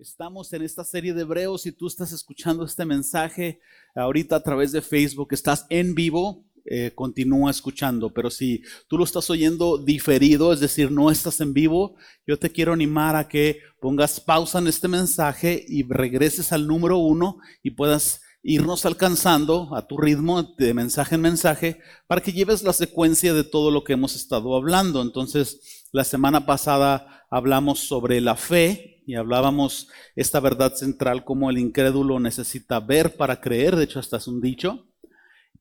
Estamos en esta serie de Hebreos y tú estás escuchando este mensaje ahorita a través de Facebook, estás en vivo, eh, continúa escuchando, pero si tú lo estás oyendo diferido, es decir, no estás en vivo, yo te quiero animar a que pongas pausa en este mensaje y regreses al número uno y puedas irnos alcanzando a tu ritmo de mensaje en mensaje para que lleves la secuencia de todo lo que hemos estado hablando. Entonces, la semana pasada hablamos sobre la fe y hablábamos esta verdad central como el incrédulo necesita ver para creer, de hecho hasta es un dicho,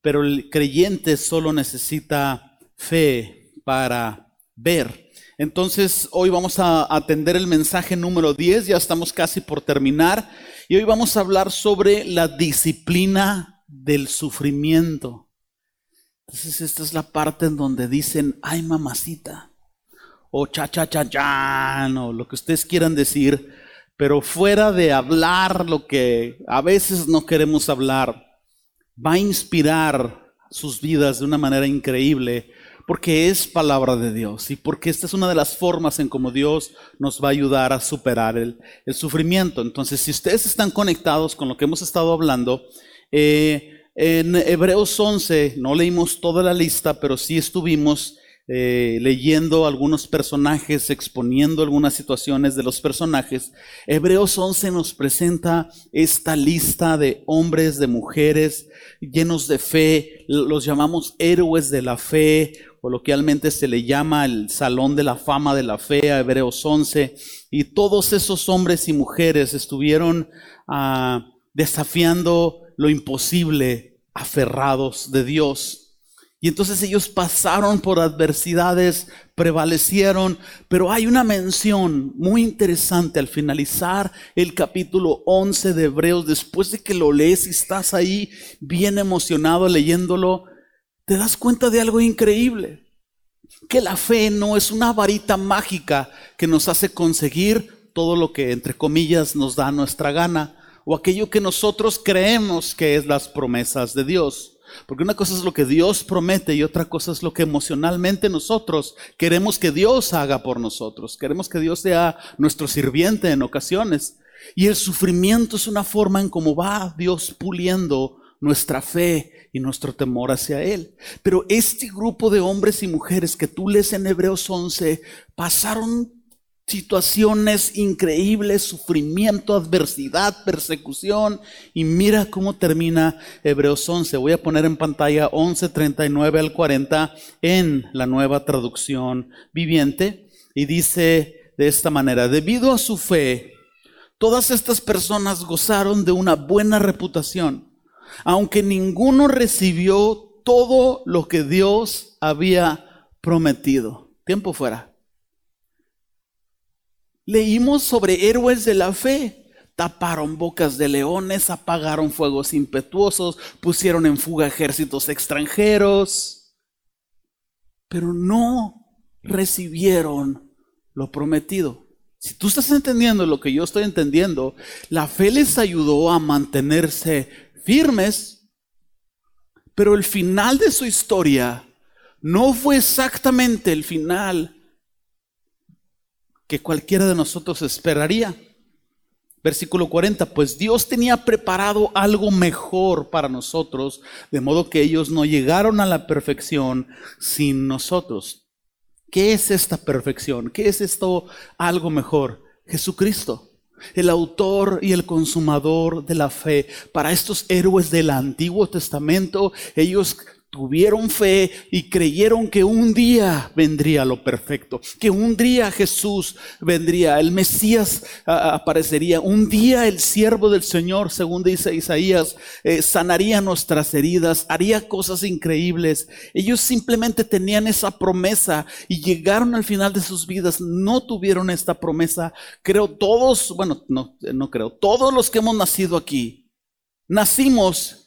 pero el creyente solo necesita fe para ver. Entonces, hoy vamos a atender el mensaje número 10, ya estamos casi por terminar. Y hoy vamos a hablar sobre la disciplina del sufrimiento. Entonces esta es la parte en donde dicen, ay mamacita, o cha cha cha cha, o lo que ustedes quieran decir, pero fuera de hablar lo que a veces no queremos hablar, va a inspirar sus vidas de una manera increíble porque es palabra de Dios y porque esta es una de las formas en cómo Dios nos va a ayudar a superar el, sufrimiento. Entonces, si ustedes están conectados con lo que hemos estado hablando, eh, en Hebreos 11 no leímos toda la lista, pero sí estuvimos eh, leyendo algunos personajes, exponiendo algunas situaciones de los personajes. Hebreos 11 nos presenta esta lista de hombres, de mujeres llenos de fe, los llamamos héroes de la fe, coloquialmente se le llama el Salón de la Fama de la Fe a Hebreos 11, y todos esos hombres y mujeres estuvieron ah, desafiando lo imposible, aferrados de Dios. Y entonces ellos pasaron por adversidades, prevalecieron, pero hay una mención muy interesante al finalizar el capítulo 11 de Hebreos, después de que lo lees y estás ahí bien emocionado leyéndolo, te das cuenta de algo increíble, que la fe no es una varita mágica que nos hace conseguir todo lo que, entre comillas, nos da nuestra gana, o aquello que nosotros creemos que es las promesas de Dios. Porque una cosa es lo que Dios promete y otra cosa es lo que emocionalmente nosotros queremos que Dios haga por nosotros. Queremos que Dios sea nuestro sirviente en ocasiones. Y el sufrimiento es una forma en cómo va Dios puliendo nuestra fe y nuestro temor hacia Él. Pero este grupo de hombres y mujeres que tú lees en Hebreos 11 pasaron situaciones increíbles, sufrimiento, adversidad, persecución. Y mira cómo termina Hebreos 11. Voy a poner en pantalla 11, 39 al 40 en la nueva traducción viviente. Y dice de esta manera, debido a su fe, todas estas personas gozaron de una buena reputación aunque ninguno recibió todo lo que Dios había prometido. Tiempo fuera. Leímos sobre héroes de la fe. Taparon bocas de leones, apagaron fuegos impetuosos, pusieron en fuga ejércitos extranjeros, pero no recibieron lo prometido. Si tú estás entendiendo lo que yo estoy entendiendo, la fe les ayudó a mantenerse firmes, pero el final de su historia no fue exactamente el final que cualquiera de nosotros esperaría. Versículo 40, pues Dios tenía preparado algo mejor para nosotros, de modo que ellos no llegaron a la perfección sin nosotros. ¿Qué es esta perfección? ¿Qué es esto algo mejor? Jesucristo el autor y el consumador de la fe. Para estos héroes del Antiguo Testamento, ellos tuvieron fe y creyeron que un día vendría lo perfecto, que un día Jesús vendría, el Mesías aparecería, un día el siervo del Señor, según dice Isaías, eh, sanaría nuestras heridas, haría cosas increíbles. Ellos simplemente tenían esa promesa y llegaron al final de sus vidas, no tuvieron esta promesa. Creo todos, bueno, no, no creo, todos los que hemos nacido aquí, nacimos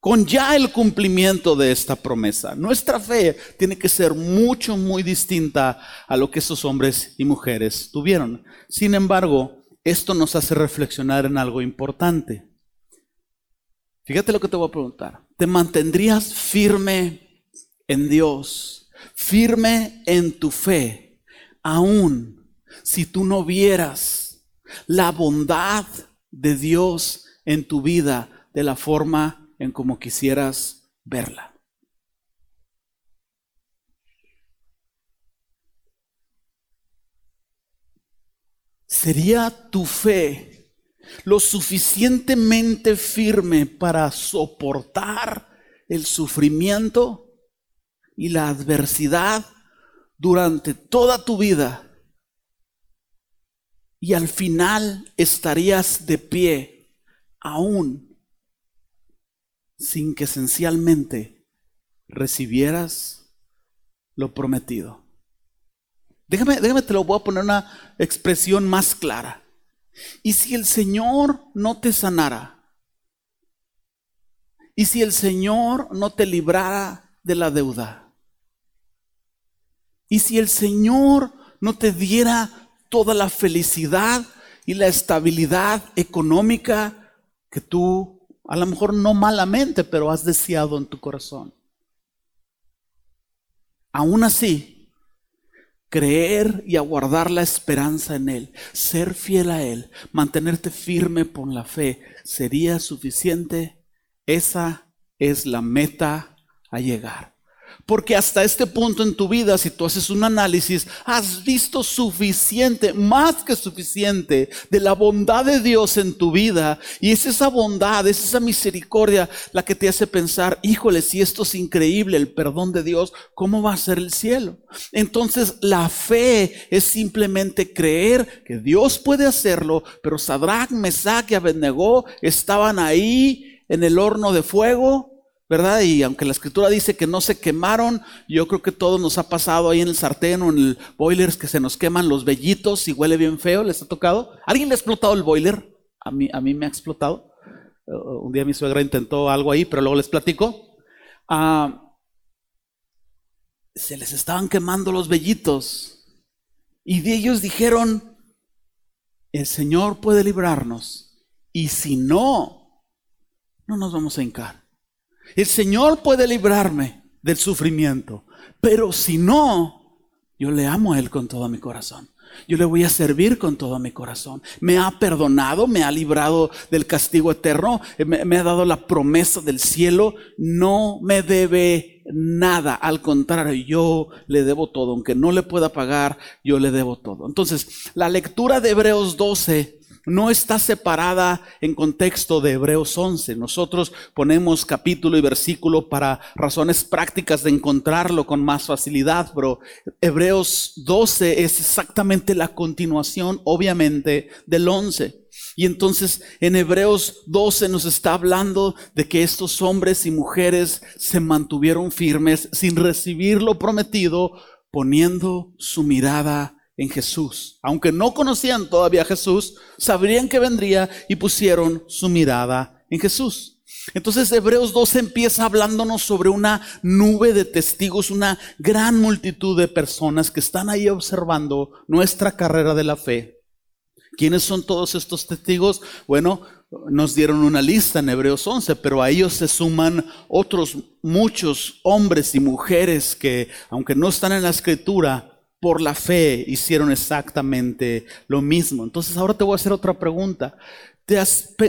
con ya el cumplimiento de esta promesa. Nuestra fe tiene que ser mucho, muy distinta a lo que esos hombres y mujeres tuvieron. Sin embargo, esto nos hace reflexionar en algo importante. Fíjate lo que te voy a preguntar. ¿Te mantendrías firme en Dios, firme en tu fe, aún si tú no vieras la bondad de Dios en tu vida de la forma en como quisieras verla. ¿Sería tu fe lo suficientemente firme para soportar el sufrimiento y la adversidad durante toda tu vida? Y al final estarías de pie aún sin que esencialmente recibieras lo prometido. Déjame, déjame, te lo voy a poner una expresión más clara. Y si el Señor no te sanara, y si el Señor no te librara de la deuda, y si el Señor no te diera toda la felicidad y la estabilidad económica que tú, a lo mejor no malamente, pero has deseado en tu corazón. Aún así, creer y aguardar la esperanza en Él, ser fiel a Él, mantenerte firme por la fe, sería suficiente. Esa es la meta a llegar. Porque hasta este punto en tu vida, si tú haces un análisis, has visto suficiente, más que suficiente, de la bondad de Dios en tu vida. Y es esa bondad, es esa misericordia la que te hace pensar, híjole, si esto es increíble, el perdón de Dios, ¿cómo va a ser el cielo? Entonces la fe es simplemente creer que Dios puede hacerlo, pero Sadrach, Mesach y Abednego estaban ahí en el horno de fuego ¿verdad? Y aunque la escritura dice que no se quemaron, yo creo que todo nos ha pasado ahí en el sartén o en el boiler que se nos queman los vellitos y huele bien feo, ¿les ha tocado? ¿Alguien le ha explotado el boiler? A mí, a mí me ha explotado. Uh, un día mi suegra intentó algo ahí, pero luego les platico. Ah, se les estaban quemando los vellitos y de ellos dijeron, el Señor puede librarnos y si no, no nos vamos a hincar. El Señor puede librarme del sufrimiento, pero si no, yo le amo a Él con todo mi corazón. Yo le voy a servir con todo mi corazón. Me ha perdonado, me ha librado del castigo eterno, me, me, ha dado la promesa del cielo. No me debe nada. Al contrario, yo le debo todo. Aunque no le pueda pagar, yo le debo todo. Entonces, la lectura de Hebreos 12 no está separada en contexto de Hebreos 11. Nosotros ponemos capítulo y versículo para razones prácticas de encontrarlo con más facilidad, pero Hebreos 12 es exactamente la continuación, obviamente, del 11. Y entonces en Hebreos 12 nos está hablando de que estos hombres y mujeres se mantuvieron firmes sin recibir lo prometido, poniendo su mirada en Jesús. Aunque no conocían todavía a Jesús, sabrían que vendría y pusieron su mirada en Jesús. Entonces Hebreos 12 empieza hablándonos sobre una nube de testigos, una gran multitud de personas que están ahí observando nuestra carrera de la fe. ¿Quiénes son todos estos testigos? Bueno, nos dieron una lista en Hebreos 11, pero a ellos se suman otros muchos hombres y mujeres que, aunque no están en la escritura, por la fe hicieron exactamente lo mismo. Entonces ahora te voy a hacer otra pregunta. ¿Te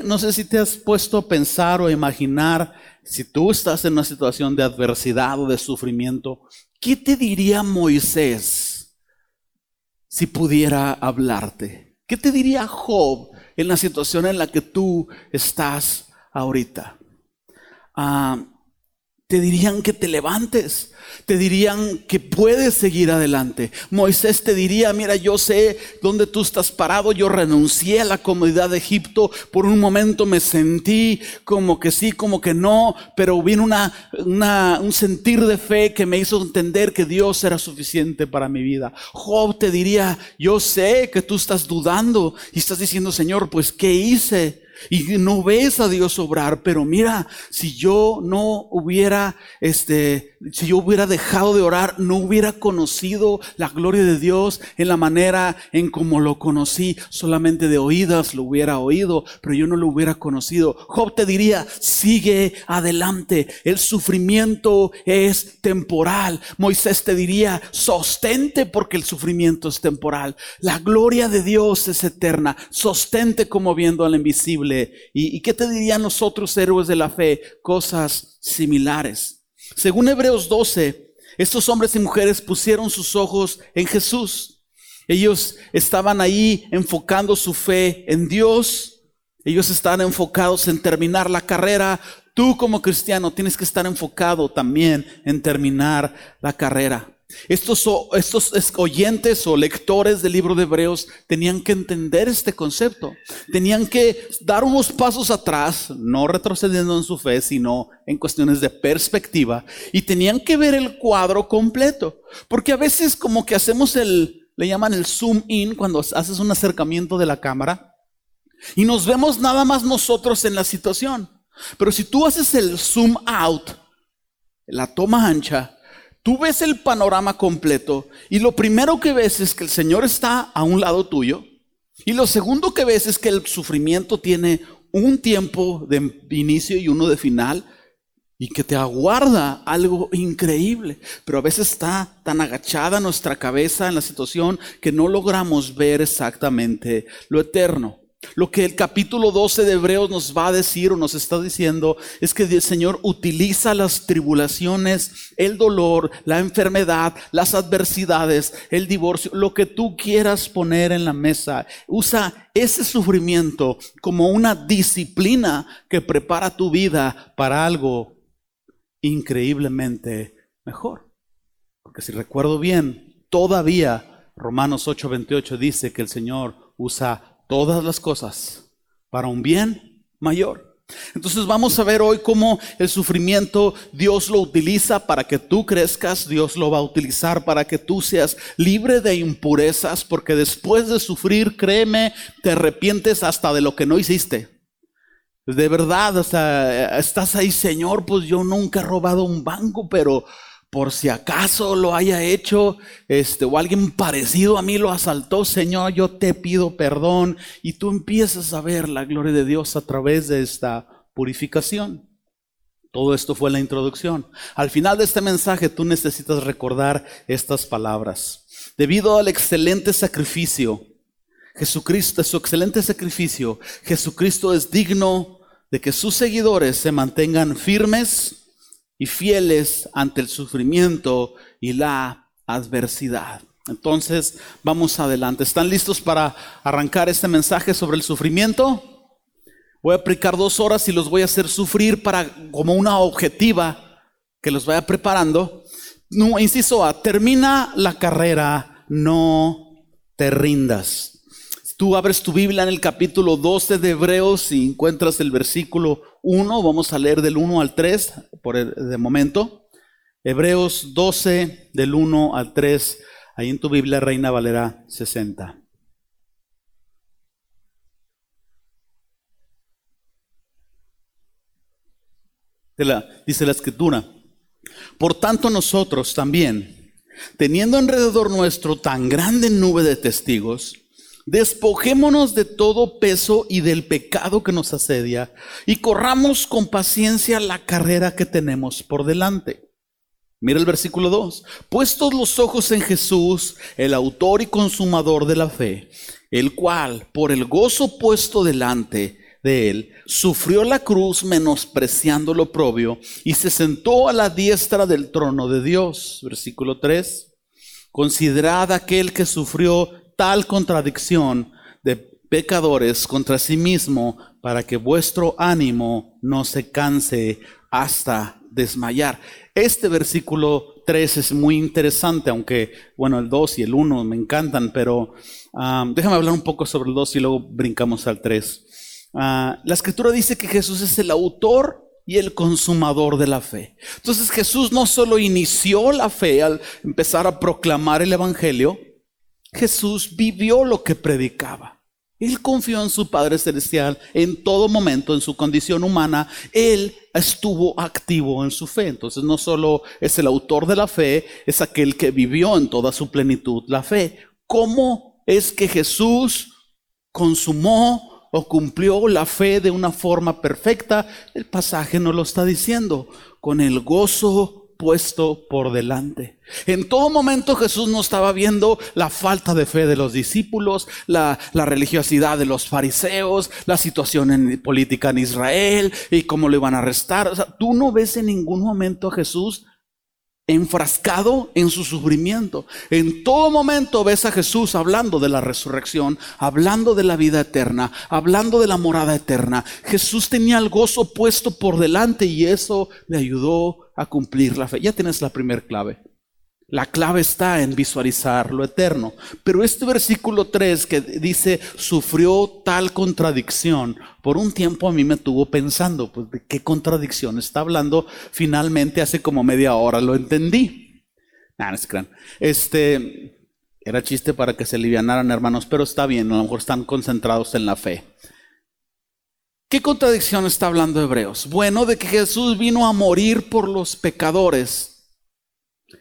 no sé si te has puesto a pensar o a imaginar, si tú estás en una situación de adversidad o de sufrimiento, ¿qué te diría Moisés si pudiera hablarte? ¿Qué te diría Job en la situación en la que tú estás ahorita? Ah, te dirían que te levantes, te dirían que puedes seguir adelante. Moisés te diría, mira, yo sé dónde tú estás parado, yo renuncié a la comodidad de Egipto, por un momento me sentí como que sí, como que no, pero vino una, un sentir de fe que me hizo entender que Dios era suficiente para mi vida. Job te diría, yo sé que tú estás dudando y estás diciendo, Señor, pues ¿qué hice? Y no ves a Dios obrar, pero mira, si yo no hubiera este si yo hubiera dejado de orar, no hubiera conocido la gloria de Dios en la manera en como lo conocí. Solamente de oídas lo hubiera oído, pero yo no lo hubiera conocido. Job te diría, sigue adelante. El sufrimiento es temporal. Moisés te diría, sostente porque el sufrimiento es temporal. La gloria de Dios es eterna. Sostente como viendo al invisible. ¿Y, qué te dirían nosotros, héroes de la fe? Cosas similares. Según Hebreos 12, estos hombres y mujeres pusieron sus ojos en Jesús. Ellos estaban ahí enfocando su fe en Dios. Ellos estaban enfocados en terminar la carrera. Tú como cristiano tienes que estar enfocado también en terminar la carrera. Estos, oyentes o lectores del libro de Hebreos tenían que entender este concepto. Tenían que dar unos pasos atrás, no retrocediendo en su fe, sino en cuestiones de perspectiva. Y tenían que ver el cuadro completo. Porque a veces como que hacemos el, le llaman el zoom in cuando haces un acercamiento de la cámara. Y nos vemos nada más nosotros en la situación. Pero si tú haces el zoom out, la toma ancha, Tú ves el panorama completo y lo primero que ves es que el Señor está a un lado tuyo y lo segundo que ves es que el sufrimiento tiene un tiempo de inicio y uno de final y que te aguarda algo increíble. Pero a veces está tan agachada nuestra cabeza en la situación que no logramos ver exactamente lo eterno. Lo que el capítulo 12 de Hebreos nos va a decir o nos está diciendo es que el Señor utiliza las tribulaciones, el dolor, la enfermedad, las adversidades, el divorcio, lo que tú quieras poner en la mesa. Usa ese sufrimiento como una disciplina que prepara tu vida para algo increíblemente mejor. Porque si recuerdo bien, todavía Romanos 8:28 dice que el Señor usa todas las cosas para un bien mayor. Entonces vamos a ver hoy cómo el sufrimiento Dios lo utiliza para que tú crezcas, Dios lo va a utilizar para que tú seas libre de impurezas, porque después de sufrir, créeme, te arrepientes hasta de lo que no hiciste. De verdad, estás ahí, Señor, pues yo nunca he robado un banco, pero por si acaso lo haya hecho, este, o alguien parecido a mí lo asaltó, Señor, yo te pido perdón. Y tú empiezas a ver la gloria de Dios a través de esta purificación. Todo esto fue la introducción. Al final de este mensaje tú necesitas recordar estas palabras. Debido al excelente sacrificio, Jesucristo, su excelente sacrificio, Jesucristo es digno de que sus seguidores se mantengan firmes y fieles ante el sufrimiento y la adversidad. Entonces, vamos adelante. ¿Están listos para arrancar este mensaje sobre el sufrimiento? Voy a aplicar dos horas y los voy a hacer sufrir para como una objetiva que los vaya preparando. No, inciso A, termina la carrera, no te rindas. Tú abres tu Biblia en el capítulo 12 de Hebreos y encuentras el versículo 1. Vamos a leer del 1 al 3 por el, de momento. Hebreos 12 del 1 al 3. Ahí en tu Biblia Reina Valera 60. dice la escritura. Por tanto nosotros también, teniendo alrededor nuestro tan grande nube de testigos, Despojémonos de todo peso y del pecado que nos asedia y corramos con paciencia la carrera que tenemos por delante. Mira el versículo 2. Puestos los ojos en Jesús, el autor y consumador de la fe, el cual, por el gozo puesto delante de él, sufrió la cruz menospreciando lo propio y se sentó a la diestra del trono de Dios. Versículo 3. Considerad aquel que sufrió tal contradicción de pecadores contra sí mismo para que vuestro ánimo no se canse hasta desmayar. Este versículo 3 es muy interesante, aunque, bueno, el 2 y el 1 me encantan, pero um, déjame hablar un poco sobre el 2 y luego brincamos al 3. Ah, la escritura dice que Jesús es el autor y el consumador de la fe. Entonces Jesús no solo inició la fe al empezar a proclamar el Evangelio, Jesús vivió lo que predicaba. Él confió en su Padre Celestial en todo momento, en su condición humana. Él estuvo activo en su fe. Entonces no solo es el autor de la fe, es aquel que vivió en toda su plenitud la fe. ¿Cómo es que Jesús consumó o cumplió la fe de una forma perfecta? El pasaje no lo está diciendo. Con el gozo puesto por delante. En todo momento Jesús no estaba viendo la falta de fe de los discípulos, la, religiosidad de los fariseos, la situación política en Israel y cómo lo iban a arrestar. O sea, tú no ves en ningún momento a Jesús enfrascado en su sufrimiento. En todo momento ves a Jesús hablando de la resurrección, hablando de la vida eterna, hablando de la morada eterna. Jesús tenía el gozo puesto por delante y eso le ayudó a cumplir la fe. Ya tienes la primera clave. La clave está en visualizar lo eterno. Pero este versículo 3 que dice, sufrió tal contradicción, por un tiempo a mí me tuvo pensando, pues de qué contradicción está hablando. Finalmente, hace como media hora lo entendí. Nah, no Este, era chiste para que se alivianaran, hermanos, pero está bien, a lo mejor están concentrados en la fe. ¿Qué contradicción está hablando Hebreos? Bueno, de que Jesús vino a morir por los pecadores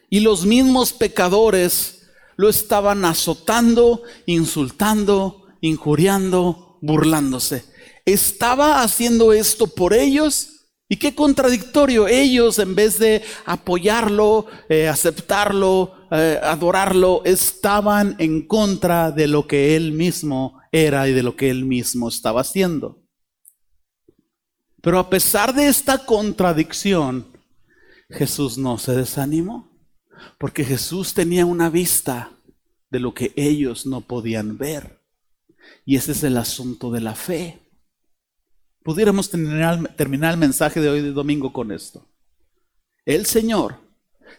y los mismos pecadores lo estaban azotando, insultando, injuriando, burlándose. Estaba haciendo esto por ellos. Y qué contradictorio. Ellos, en vez de apoyarlo, eh, aceptarlo, eh, adorarlo, estaban en contra de lo que él mismo era y de lo que él mismo estaba haciendo. Pero a pesar de esta contradicción, Jesús no se desanimó. Porque Jesús tenía una vista de lo que ellos no podían ver. Y ese es el asunto de la fe. Pudiéramos terminar, el mensaje de hoy de domingo con esto. El Señor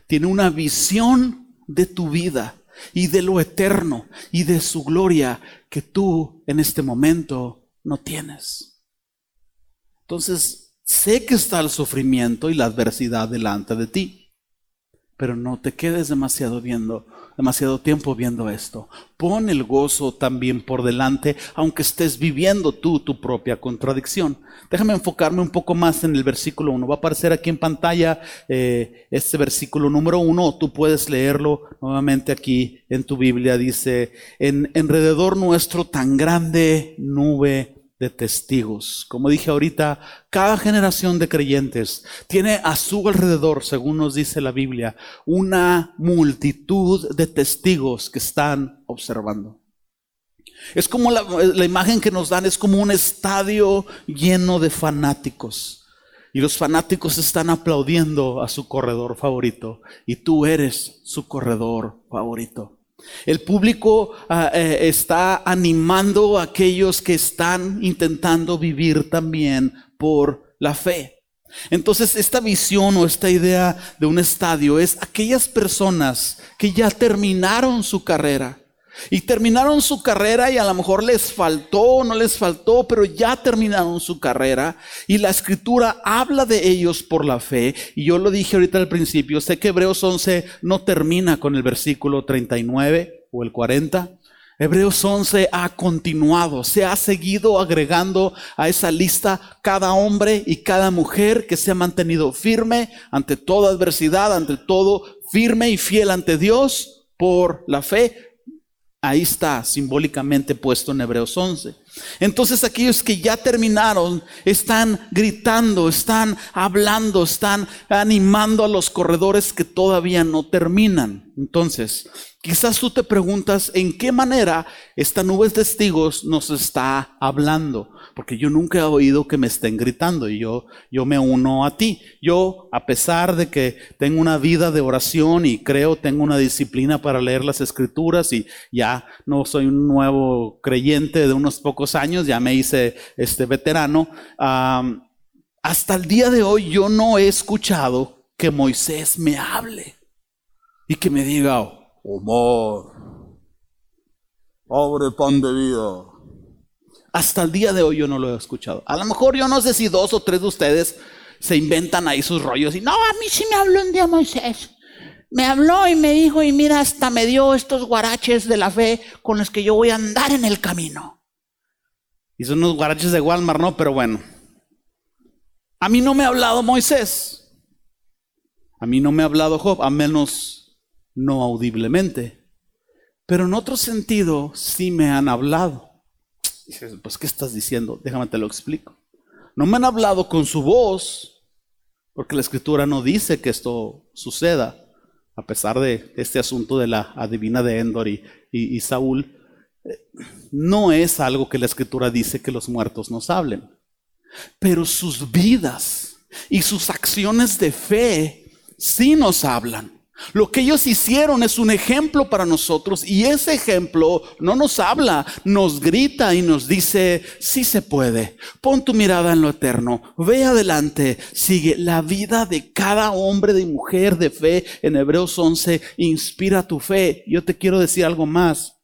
tiene una visión de tu vida y de lo eterno y de su gloria que tú en este momento no tienes. Entonces, sé que está el sufrimiento y la adversidad delante de ti pero no te quedes demasiado viendo, demasiado tiempo viendo esto. Pon el gozo también por delante, aunque estés viviendo tú tu propia contradicción. Déjame enfocarme un poco más en el versículo 1. Va a aparecer aquí en pantalla eh, este versículo número 1. Tú puedes leerlo nuevamente aquí en tu Biblia. Dice, en alrededor nuestro tan grande nube de testigos. Como dije ahorita, cada generación de creyentes tiene a su alrededor, según nos dice la Biblia, una multitud de testigos que están observando. Es como la, la, imagen que nos dan, es como un estadio lleno de fanáticos. Y los fanáticos están aplaudiendo a su corredor favorito. Y tú eres su corredor favorito. El público ah, eh, está animando a aquellos que están intentando vivir también por la fe. Entonces, esta visión o esta idea de un estadio es aquellas personas que ya terminaron su carrera, y terminaron su carrera y a lo mejor les faltó, no les faltó, pero ya terminaron su carrera. Y la escritura habla de ellos por la fe. Y yo lo dije ahorita al principio, sé que Hebreos 11 no termina con el versículo 39 o el 40. Hebreos 11 ha continuado, se ha seguido agregando a esa lista cada hombre y cada mujer que se ha mantenido firme ante toda adversidad, ante todo firme y fiel ante Dios por la fe. Ahí está simbólicamente puesto en Hebreos 11. Entonces aquellos que ya terminaron están gritando, están hablando, están animando a los corredores que todavía no terminan. Entonces, quizás tú te preguntas en qué manera esta nube de testigos nos está hablando porque yo nunca he oído que me estén gritando y yo, yo me uno a ti. Yo, a pesar de que tengo una vida de oración y creo tengo una disciplina para leer las escrituras y ya no soy un nuevo creyente de unos pocos años, ya me hice este veterano, hasta el día de hoy yo no he escuchado que Moisés me hable y que me diga, Omar, pobre pan de vida. Hasta el día de hoy yo no lo he escuchado. A lo mejor yo no sé si dos o tres de ustedes se inventan ahí sus rollos y no, a mí sí me habló un día Moisés. Me habló y me dijo, y mira, hasta me dio estos guaraches de la fe con los que yo voy a andar en el camino. Y son unos guaraches de Walmart, ¿no? Pero bueno. A mí no me ha hablado Moisés. A mí no me ha hablado Job, a menos no audiblemente. Pero en otro sentido sí me han hablado. Dices, pues, ¿qué estás diciendo? Déjame te lo explico. No me han hablado con su voz, porque la escritura no dice que esto suceda, a pesar de este asunto de la adivina de Endor y, Saúl. No es algo que la escritura dice que los muertos nos hablen, pero sus vidas y sus acciones de fe sí nos hablan. Lo que ellos hicieron es un ejemplo para nosotros y ese ejemplo no nos habla, nos grita y nos dice, sí se puede, pon tu mirada en lo eterno, ve adelante, sigue. La vida de cada hombre y mujer de fe en Hebreos 11 inspira tu fe. Yo te quiero decir algo más.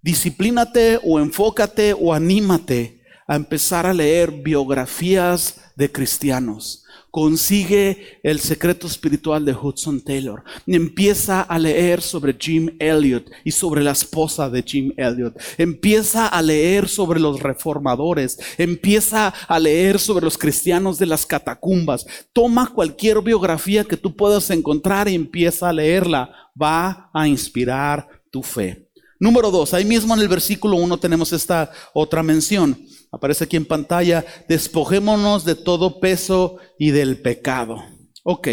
Disciplínate o enfócate o anímate a empezar a leer biografías de cristianos consigue el secreto espiritual de Hudson Taylor. Empieza a leer sobre Jim Elliot y sobre la esposa de Jim Elliot. Empieza a leer sobre los reformadores. Empieza a leer sobre los cristianos de las catacumbas. Toma cualquier biografía que tú puedas encontrar y empieza a leerla. Va a inspirar tu fe. Número dos, ahí mismo en el versículo uno tenemos esta otra mención aparece aquí en pantalla, despojémonos de todo peso y del pecado. Ok,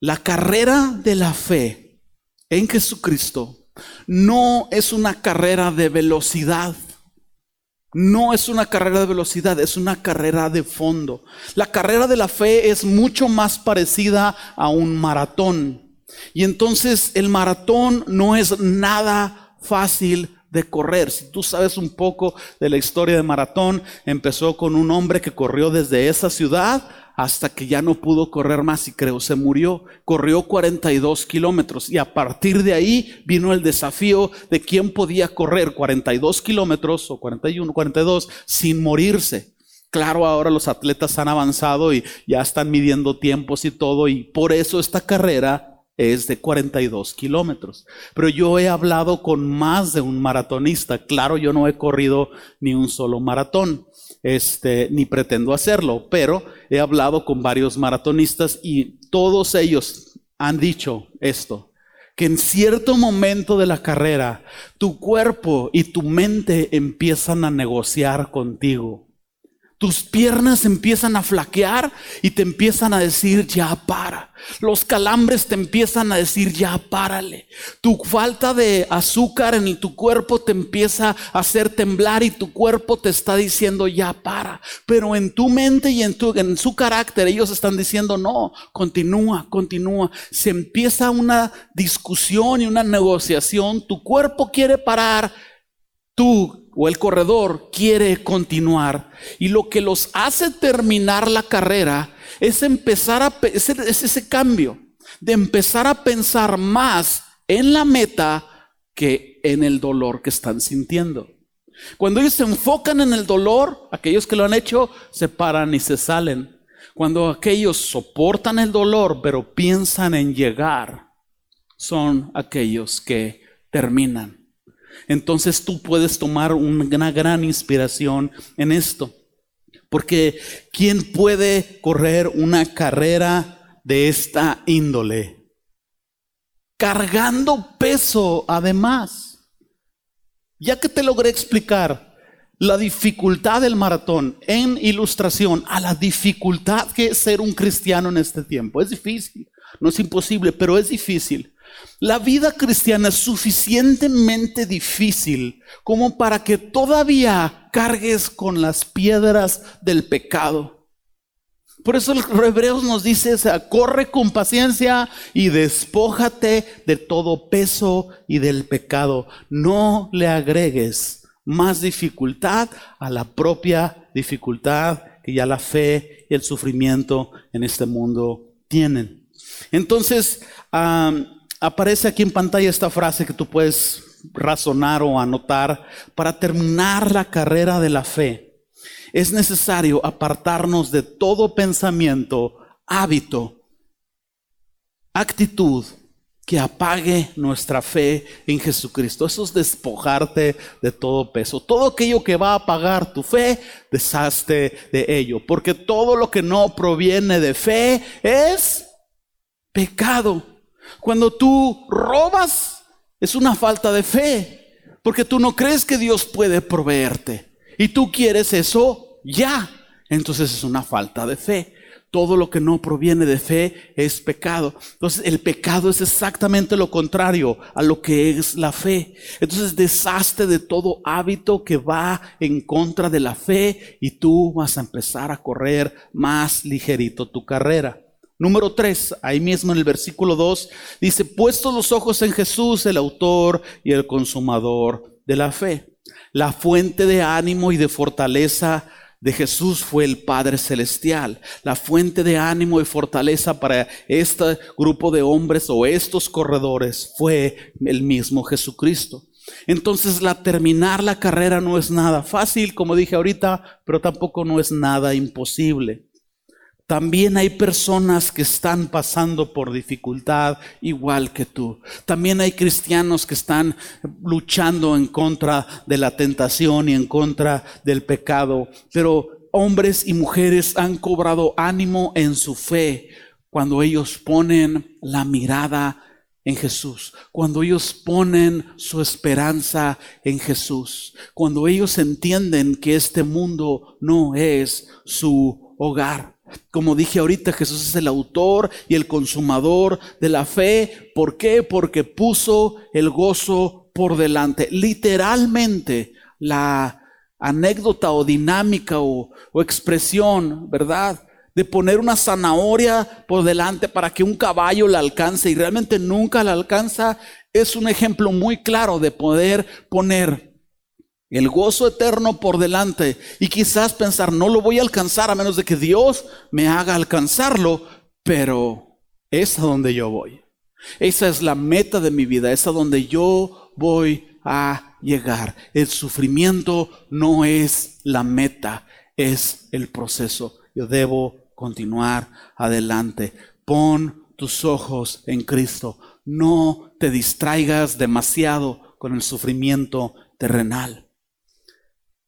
la carrera de la fe en Jesucristo no es una carrera de velocidad. No es una carrera de velocidad, es una carrera de fondo. La carrera de la fe es mucho más parecida a un maratón. Y entonces el maratón no es nada fácil de correr. Si tú sabes un poco de la historia de Maratón, empezó con un hombre que corrió desde esa ciudad hasta que ya no pudo correr más y creo se murió. Corrió 42 kilómetros y a partir de ahí vino el desafío de quién podía correr 42 kilómetros o 41, 42 sin morirse. Claro, ahora los atletas han avanzado y ya están midiendo tiempos y todo y por eso esta carrera es de 42 kilómetros. Pero yo he hablado con más de un maratonista. Claro, yo no he corrido ni un solo maratón, este, ni pretendo hacerlo, pero he hablado con varios maratonistas y todos ellos han dicho esto, que en cierto momento de la carrera tu cuerpo y tu mente empiezan a negociar contigo. Tus piernas empiezan a flaquear y te empiezan a decir, ya para. Los calambres te empiezan a decir, ya párale. Tu falta de azúcar en tu cuerpo te empieza a hacer temblar y tu cuerpo te está diciendo, ya para. Pero en tu mente y en, tu, en su carácter ellos están diciendo, no, continúa, continúa. Se empieza una discusión y una negociación. Tu cuerpo quiere parar. Tú o el corredor quiere continuar y lo que los hace terminar la carrera es empezar a es ese cambio de empezar a pensar más en la meta que en el dolor que están sintiendo. Cuando ellos se enfocan en el dolor, aquellos que lo han hecho se paran y se salen. Cuando aquellos soportan el dolor pero piensan en llegar, son aquellos que terminan entonces tú puedes tomar una gran inspiración en esto. Porque ¿quién puede correr una carrera de esta índole? Cargando peso además. Ya que te logré explicar la dificultad del maratón en ilustración a la dificultad que es ser un cristiano en este tiempo. Es difícil, no es imposible, pero es difícil. La vida cristiana es suficientemente difícil como para que todavía cargues con las piedras del pecado. Por eso el Hebreos nos dice, corre con paciencia y despójate de todo peso y del pecado. No le agregues más dificultad a la propia dificultad que ya la fe y el sufrimiento en este mundo tienen. Entonces, aparece aquí en pantalla esta frase que tú puedes razonar o anotar. Para terminar la carrera de la fe, es necesario apartarnos de todo pensamiento, hábito, actitud que apague nuestra fe en Jesucristo. Eso es despojarte de todo peso. Todo aquello que va a apagar tu fe, deshazte de ello. Porque todo lo que no proviene de fe es pecado. Cuando tú robas, es una falta de fe. Porque tú no crees que Dios puede proveerte. Y tú quieres eso ya. Entonces es una falta de fe todo lo que no proviene de fe es pecado. Entonces el pecado es exactamente lo contrario a lo que es la fe. Entonces deshazte de todo hábito que va en contra de la fe y tú vas a empezar a correr más ligerito tu carrera. Número 3, ahí mismo en el versículo 2, dice, puestos los ojos en Jesús, el autor y el consumador de la fe, la fuente de ánimo y de fortaleza de Jesús fue el Padre Celestial, la fuente de ánimo y fortaleza para este grupo de hombres o estos corredores fue el mismo Jesucristo. Entonces la terminar la carrera no es nada fácil, como dije ahorita, pero tampoco no es nada imposible. También hay personas que están pasando por dificultad igual que tú. También hay cristianos que están luchando en contra de la tentación y en contra del pecado. Pero hombres y mujeres han cobrado ánimo en su fe cuando ellos ponen la mirada en Jesús, cuando ellos ponen su esperanza en Jesús, cuando ellos entienden que este mundo no es su hogar. Como dije ahorita, Jesús es el autor y el consumador de la fe. ¿Por qué? Porque puso el gozo por delante. Literalmente, la anécdota o dinámica o, expresión, ¿verdad? De poner una zanahoria por delante para que un caballo la alcance y realmente nunca la alcanza, es un ejemplo muy claro de poder poner el gozo eterno por delante y quizás pensar, no lo voy a alcanzar a menos de que Dios me haga alcanzarlo, pero es a donde yo voy. Esa es la meta de mi vida, es a donde yo voy a llegar. El sufrimiento no es la meta, es el proceso. Yo debo continuar adelante. Pon tus ojos en Cristo. No te distraigas demasiado con el sufrimiento terrenal.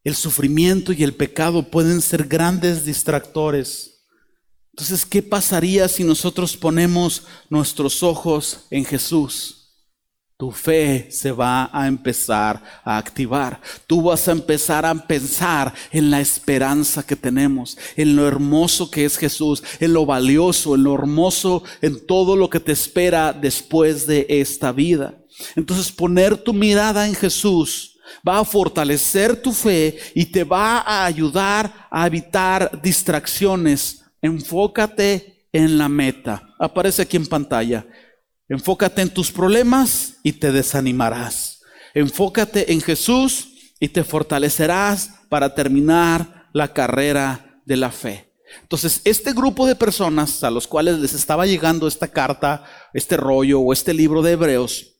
El sufrimiento y el pecado pueden ser grandes distractores. Entonces, ¿qué pasaría si nosotros ponemos nuestros ojos en Jesús? Tu fe se va a empezar a activar. Tú vas a empezar a pensar en la esperanza que tenemos, en lo hermoso que es Jesús, en lo valioso, en lo hermoso, en todo lo que te espera después de esta vida. Entonces poner tu mirada en Jesús va a fortalecer tu fe y te va a ayudar a evitar distracciones. Enfócate en la meta. Aparece aquí en pantalla. Enfócate en tus problemas y te desanimarás. Enfócate en Jesús y te fortalecerás para terminar la carrera de la fe. Entonces, este grupo de personas a los cuales les estaba llegando esta carta, este rollo o este libro de Hebreos,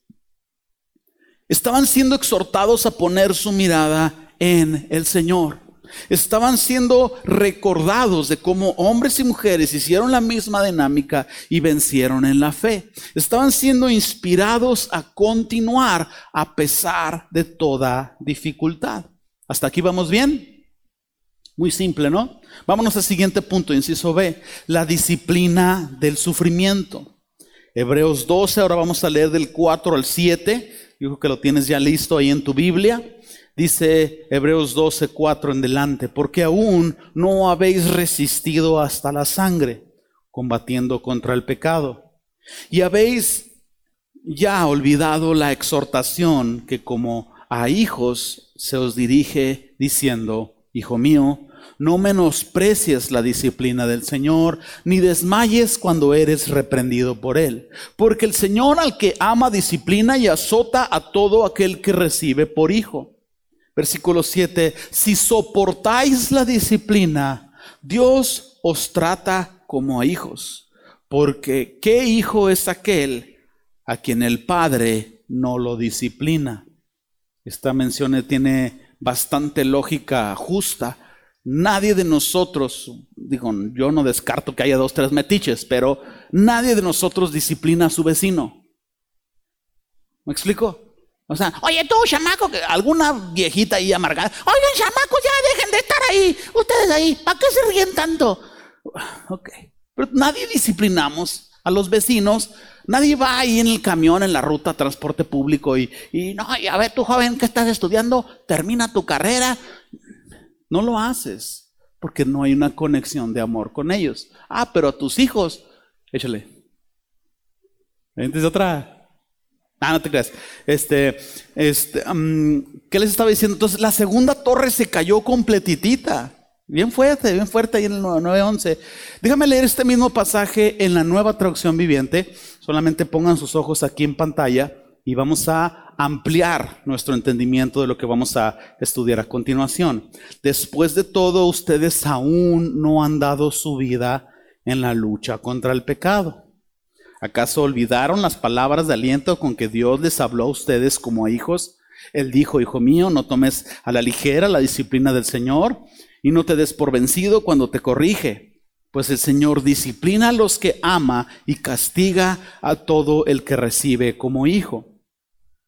Estaban siendo exhortados a poner su mirada en el Señor. Estaban siendo recordados de cómo hombres y mujeres hicieron la misma dinámica y vencieron en la fe. Estaban siendo inspirados a continuar a pesar de toda dificultad. ¿Hasta aquí vamos bien? Muy simple, ¿no? Vámonos al siguiente punto, inciso B, la disciplina del sufrimiento. Hebreos 12, ahora vamos a leer del 4 al 7 yo que lo tienes ya listo ahí en tu Biblia. Dice Hebreos 12, 4 en delante, porque aún no habéis resistido hasta la sangre, combatiendo contra el pecado. Y habéis ya olvidado la exhortación que como a hijos se os dirige diciendo, Hijo mío, no menosprecies la disciplina del Señor, ni desmayes cuando eres reprendido por Él. Porque el Señor al que ama disciplina y azota a todo aquel que recibe por hijo. Versículo 7, si soportáis la disciplina, Dios os trata como a hijos. Porque ¿qué hijo es aquel a quien el Padre no lo disciplina? Esta mención tiene bastante lógica justa Nadie de nosotros, digo, yo no descarto que haya dos, tres metiches, pero nadie de nosotros disciplina a su vecino. ¿Me explico? O sea, oye tú, chamaco, que alguna viejita ahí amargada, oigan, chamacos, ya dejen de estar ahí, ustedes ahí, ¿para qué se ríen tanto? Ok, pero nadie disciplinamos a los vecinos, nadie va ahí en el camión, en la ruta, transporte público y, y no, y a ver, tú joven que estás estudiando, termina tu carrera. No lo haces porque no hay una conexión de amor con ellos. Ah, pero a tus hijos, échale. ¿Entiendes otra? Ah, no te creas. Este, este, ¿qué les estaba diciendo? Entonces, la segunda torre se cayó completitita. Bien fuerte, bien fuerte ahí en el 911. Déjame leer este mismo pasaje en la nueva traducción viviente. Solamente pongan sus ojos aquí en pantalla y vamos a ampliar nuestro entendimiento de lo que vamos a estudiar a continuación. Después de todo, ustedes aún no han dado su vida en la lucha contra el pecado. ¿Acaso olvidaron las palabras de aliento con que Dios les habló a ustedes como a hijos? Él dijo, hijo mío, no tomes a la ligera la disciplina del Señor y no te des por vencido cuando te corrige, pues el Señor disciplina a los que ama y castiga a todo el que recibe como hijo.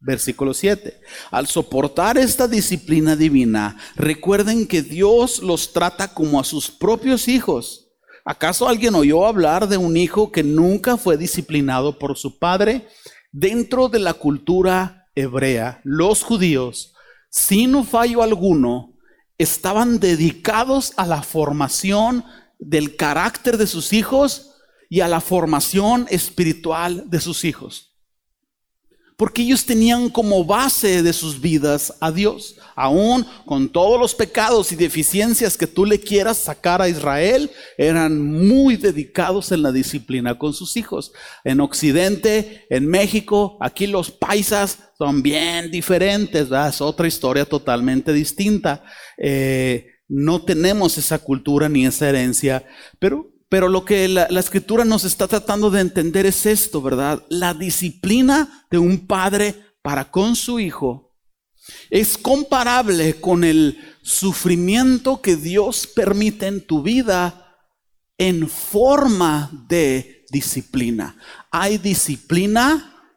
Versículo 7. Al soportar esta disciplina divina, recuerden que Dios los trata como a sus propios hijos. ¿Acaso alguien oyó hablar de un hijo que nunca fue disciplinado por su padre? Dentro de la cultura hebrea, los judíos, sin fallo alguno, estaban dedicados a la formación del carácter de sus hijos y a la formación espiritual de sus hijos porque ellos tenían como base de sus vidas a Dios. Aún con todos los pecados y deficiencias que tú le quieras sacar a Israel, eran muy dedicados en la disciplina con sus hijos. En Occidente, en México, aquí los paisas son bien diferentes, es otra historia totalmente distinta. Eh, no tenemos esa cultura ni esa herencia, pero pero lo que la, escritura nos está tratando de entender es esto, ¿verdad? La disciplina de un padre para con su hijo es comparable con el sufrimiento que Dios permite en tu vida en forma de disciplina. Hay disciplina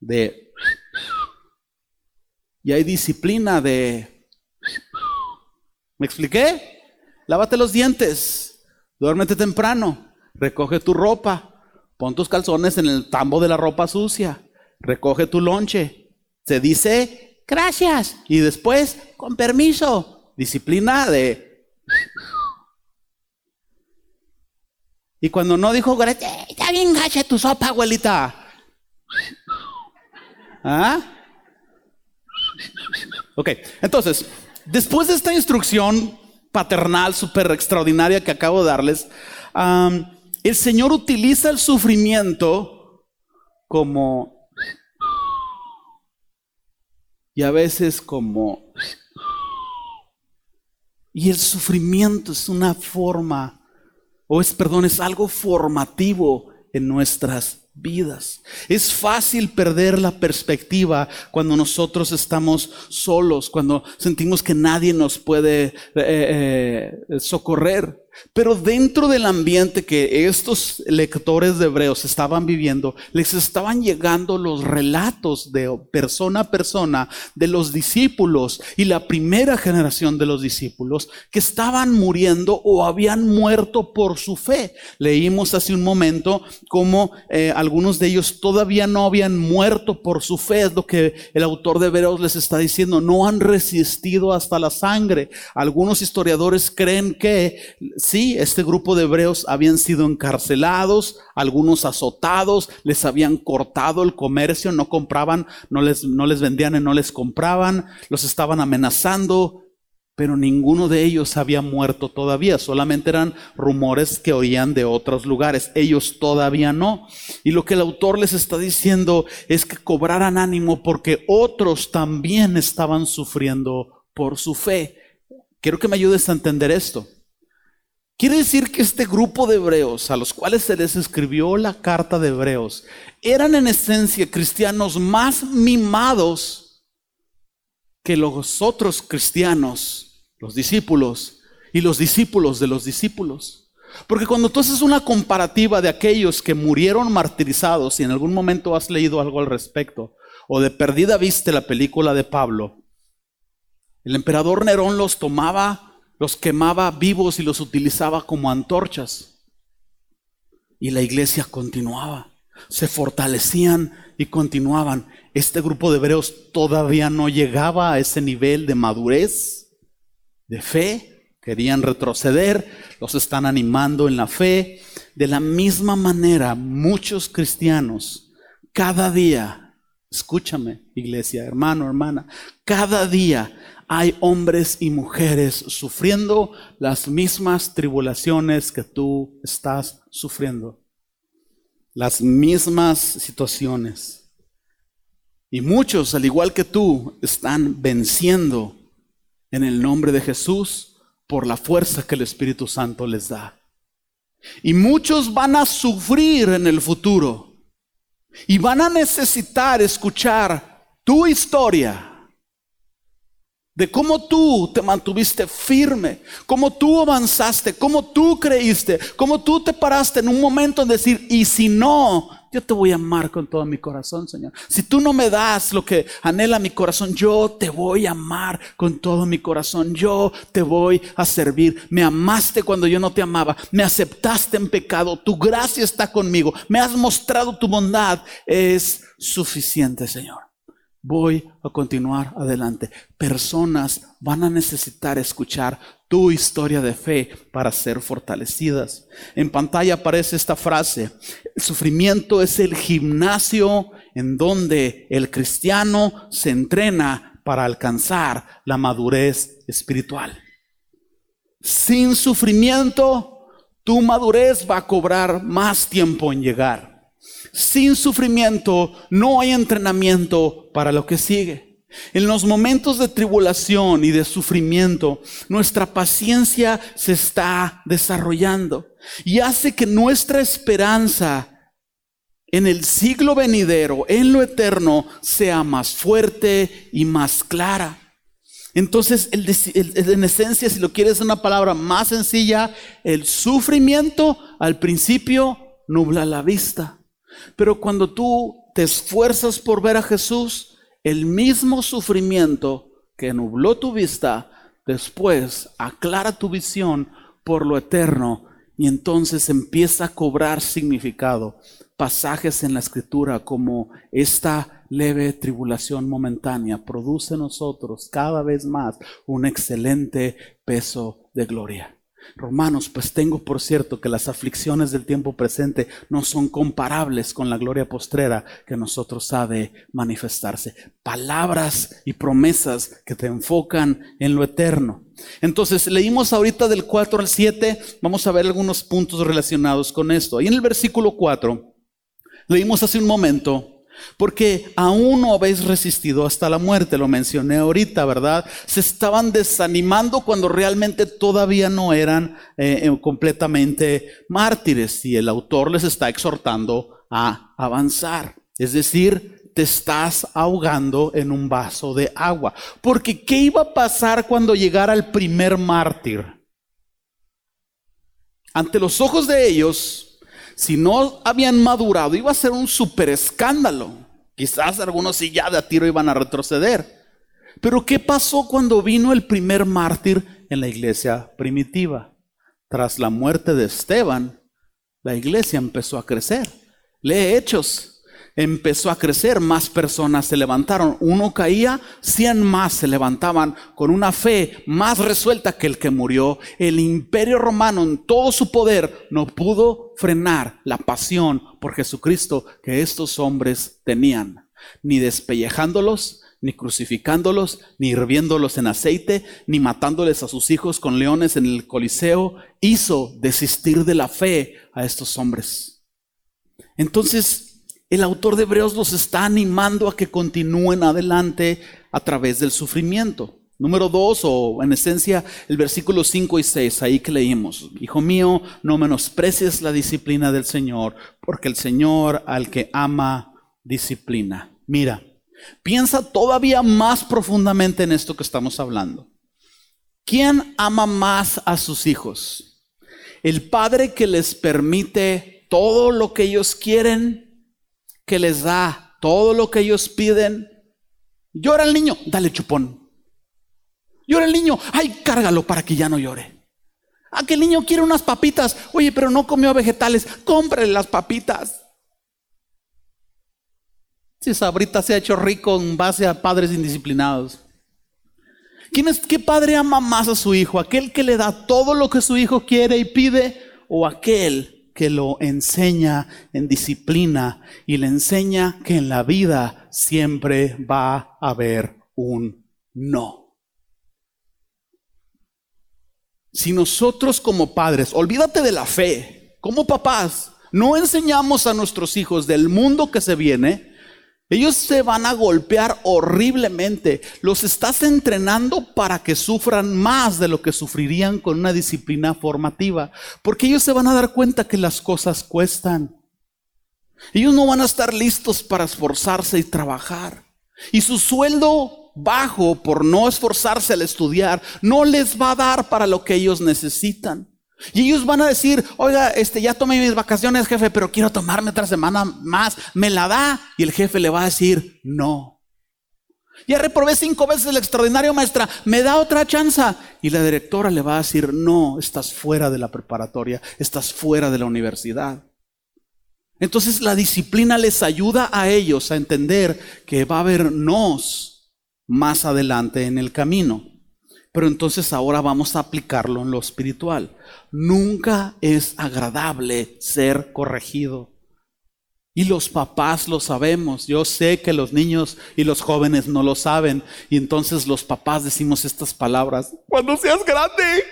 de... Y hay disciplina de... ¿Me expliqué? Lávate los dientes. Duérmete temprano, recoge tu ropa, pon tus calzones en el tambo de la ropa sucia, recoge tu lonche. Se dice gracias y después con permiso, disciplina de... Y cuando no dijo gracias, está bien gacha tu sopa, abuelita. ¿Ah? Ok, entonces, después de esta instrucción paternal súper extraordinaria que acabo de darles, el Señor utiliza el sufrimiento como... Y a veces como... Y el sufrimiento es una forma, o es, perdón, es algo formativo en nuestras vidas. Es fácil perder la perspectiva cuando nosotros estamos solos, cuando sentimos que nadie nos puede eh, eh, socorrer. Pero dentro del ambiente que estos lectores de Hebreos estaban viviendo, les estaban llegando los relatos de persona a persona de los discípulos y la primera generación de los discípulos que estaban muriendo o habían muerto por su fe. Leímos hace un momento cómo eh, algunos de ellos todavía no habían muerto por su fe, es lo que el autor de Hebreos les está diciendo, no han resistido hasta la sangre. Algunos historiadores creen que Sí, este grupo de hebreos habían sido encarcelados, algunos azotados, les habían cortado el comercio, no compraban, no les, no les vendían y no les compraban, los estaban amenazando, pero ninguno de ellos había muerto todavía, solamente eran rumores que oían de otros lugares, ellos todavía no. Y lo que el autor les está diciendo es que cobraran ánimo porque otros también estaban sufriendo por su fe. Quiero que me ayudes a entender esto. Quiere decir que este grupo de hebreos a los cuales se les escribió la carta de hebreos eran en esencia cristianos más mimados que los otros cristianos, los discípulos y los discípulos de los discípulos. Porque cuando tú haces una comparativa de aquellos que murieron martirizados, y en algún momento has leído algo al respecto, o de perdida viste la película de Pablo, el emperador Nerón los tomaba, los quemaba vivos y los utilizaba como antorchas. Y la iglesia continuaba, se fortalecían y continuaban. Este grupo de hebreos todavía no llegaba a ese nivel de madurez, de fe, querían retroceder, los están animando en la fe. De la misma manera, muchos cristianos cada día, escúchame iglesia, hermano, hermana, cada día hay hombres y mujeres sufriendo las mismas tribulaciones que tú estás sufriendo. Las mismas situaciones. Y muchos, al igual que tú, están venciendo en el nombre de Jesús por la fuerza que el Espíritu Santo les da. Y muchos van a sufrir en el futuro. Y van a necesitar escuchar tu historia de cómo tú te mantuviste firme, cómo tú avanzaste, cómo tú creíste, cómo tú te paraste en un momento en decir, y si no, yo te voy a amar con todo mi corazón, Señor. Si tú no me das lo que anhela mi corazón, yo te voy a amar con todo mi corazón. Yo te voy a servir. Me amaste cuando yo no te amaba. Me aceptaste en pecado. Tu gracia está conmigo. Me has mostrado tu bondad. Es suficiente, Señor voy a continuar adelante. Personas van a necesitar escuchar tu historia de fe para ser fortalecidas. En pantalla aparece esta frase, el sufrimiento es el gimnasio en donde el cristiano se entrena para alcanzar la madurez espiritual. Sin sufrimiento, tu madurez va a cobrar más tiempo en llegar. Sin sufrimiento no hay entrenamiento para lo que sigue. En los momentos de tribulación y de sufrimiento, nuestra paciencia se está desarrollando y hace que nuestra esperanza en el siglo venidero, en lo eterno, sea más fuerte y más clara. Entonces, en esencia, si lo quieres una palabra más sencilla, el sufrimiento al principio nubla la vista. Pero cuando tú te esfuerzas por ver a Jesús, el mismo sufrimiento que nubló tu vista, después aclara tu visión por lo eterno y entonces empieza a cobrar significado. Pasajes en la escritura como esta leve tribulación momentánea produce en nosotros cada vez más un excelente peso de gloria. Romanos, pues tengo por cierto que las aflicciones del tiempo presente no son comparables con la gloria postrera que nosotros ha de manifestarse. Palabras y promesas que te enfocan en lo eterno. Entonces, leímos ahorita del 4 al 7, vamos a ver algunos puntos relacionados con esto. Ahí en el versículo 4, leímos hace un momento porque aún no habéis resistido hasta la muerte, lo mencioné ahorita, ¿verdad? Se estaban desanimando cuando realmente todavía no eran eh, eh, completamente mártires y el autor les está exhortando a avanzar. Es decir, te estás ahogando en un vaso de agua. Porque ¿qué iba a pasar cuando llegara el primer mártir? Ante los ojos de ellos, si no habían madurado, iba a ser un super escándalo. Quizás algunos sí ya de a tiro iban a retroceder. Pero ¿qué pasó cuando vino el primer mártir en la iglesia primitiva? Tras la muerte de Esteban, la iglesia empezó a crecer. Lee Hechos empezó a crecer, más personas se levantaron. Uno caía, cien más se levantaban con una fe más resuelta que el que murió. El imperio romano en todo su poder no pudo frenar la pasión por Jesucristo que estos hombres tenían, ni despellejándolos, ni crucificándolos, ni hirviéndolos en aceite, ni matándoles a sus hijos con leones en el Coliseo, hizo desistir de la fe a estos hombres. Entonces, el autor de Hebreos los está animando a que continúen adelante a través del sufrimiento. Número dos, o en esencia, el versículo 5 y 6, ahí que leímos. Hijo mío, no menosprecies la disciplina del Señor, porque el Señor al que ama, disciplina. Mira, piensa todavía más profundamente en esto que estamos hablando. ¿Quién ama más a sus hijos? ¿El padre que les permite todo lo que ellos quieren? Que les da todo lo que ellos piden. Llora el niño, dale chupón. Llora el niño, ay, cárgalo para que ya no llore. Ah, que niño quiere unas papitas. Oye, pero no comió vegetales. Cómprale las papitas. Si Sabrita se ha hecho rico en base a padres indisciplinados. ¿Quién es, ¿Qué padre ama más a su hijo? ¿Aquel que le da todo lo que su hijo quiere y pide? ¿O aquel que lo enseña en disciplina y le enseña que en la vida siempre va a haber un no? Si nosotros como padres, olvídate de la fe, como papás, no enseñamos a nuestros hijos del mundo que se viene, ellos se van a golpear horriblemente. Los estás entrenando para que sufran más de lo que sufrirían con una disciplina formativa. Porque ellos se van a dar cuenta que las cosas cuestan. Ellos no van a estar listos para esforzarse y trabajar. Y su sueldo bajo por no esforzarse al estudiar no les va a dar para lo que ellos necesitan. Y ellos van a decir, oiga, este, ya tomé mis vacaciones, jefe, pero quiero tomarme otra semana más. ¿Me la da? Y el jefe le va a decir, no. Ya reprobé cinco veces el extraordinario maestra, ¿me da otra chance? Y la directora le va a decir, no, estás fuera de la preparatoria, estás fuera de la universidad. Entonces la disciplina les ayuda a ellos a entender que va a haber nos más adelante en el camino. Pero entonces ahora vamos a aplicarlo en lo espiritual. Nunca es agradable ser corregido. Y los papás lo sabemos. Yo sé que los niños y los jóvenes no lo saben. Y entonces los papás decimos estas palabras. Cuando seas grande.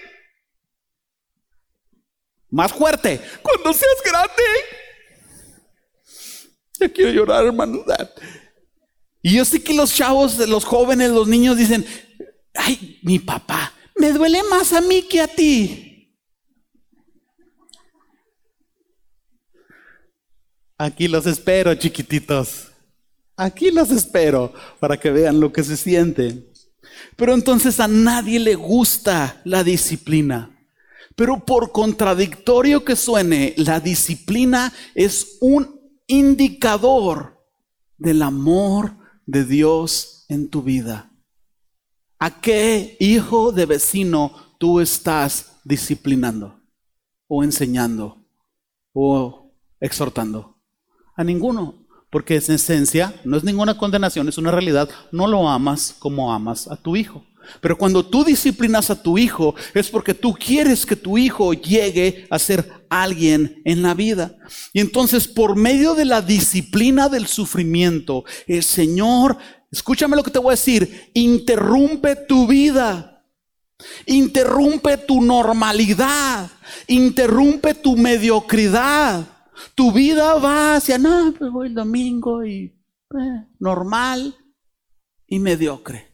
Más fuerte. Cuando seas grande. Ya quiero llorar, hermano. Y yo sé que los chavos, los jóvenes, los niños dicen, ay, mi papá, me duele más a mí que a ti. Aquí los espero, chiquititos. Aquí los espero para que vean lo que se siente. Pero entonces a nadie le gusta la disciplina. Pero por contradictorio que suene, la disciplina es un indicador del amor de Dios en tu vida. ¿A qué hijo de vecino tú estás disciplinando o enseñando o exhortando? A ninguno, porque en esencia no es ninguna condenación, es una realidad. No lo amas como amas a tu hijo. Pero cuando tú disciplinas a tu hijo es porque tú quieres que tu hijo llegue a ser alguien en la vida. Y entonces por medio de la disciplina del sufrimiento, el Señor escúchame lo que te voy a decir, interrumpe tu vida, interrumpe tu normalidad, interrumpe tu mediocridad. Tu vida va hacia, no, pues voy el domingo y eh, normal y mediocre.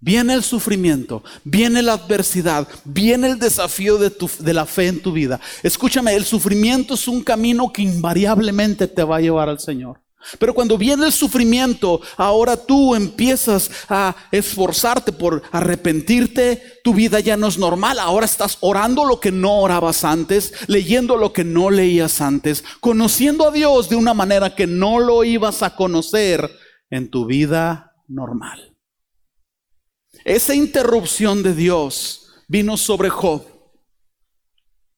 Viene el sufrimiento, viene la adversidad, viene el desafío de, tu, de la fe en tu vida. Escúchame, el sufrimiento es un camino que invariablemente te va a llevar al Señor. Pero cuando viene el sufrimiento, ahora tú empiezas a esforzarte por arrepentirte, tu vida ya no es normal, ahora estás orando lo que no orabas antes, leyendo lo que no leías antes, conociendo a Dios de una manera que no lo ibas a conocer en tu vida normal. Esa interrupción de Dios vino sobre Job.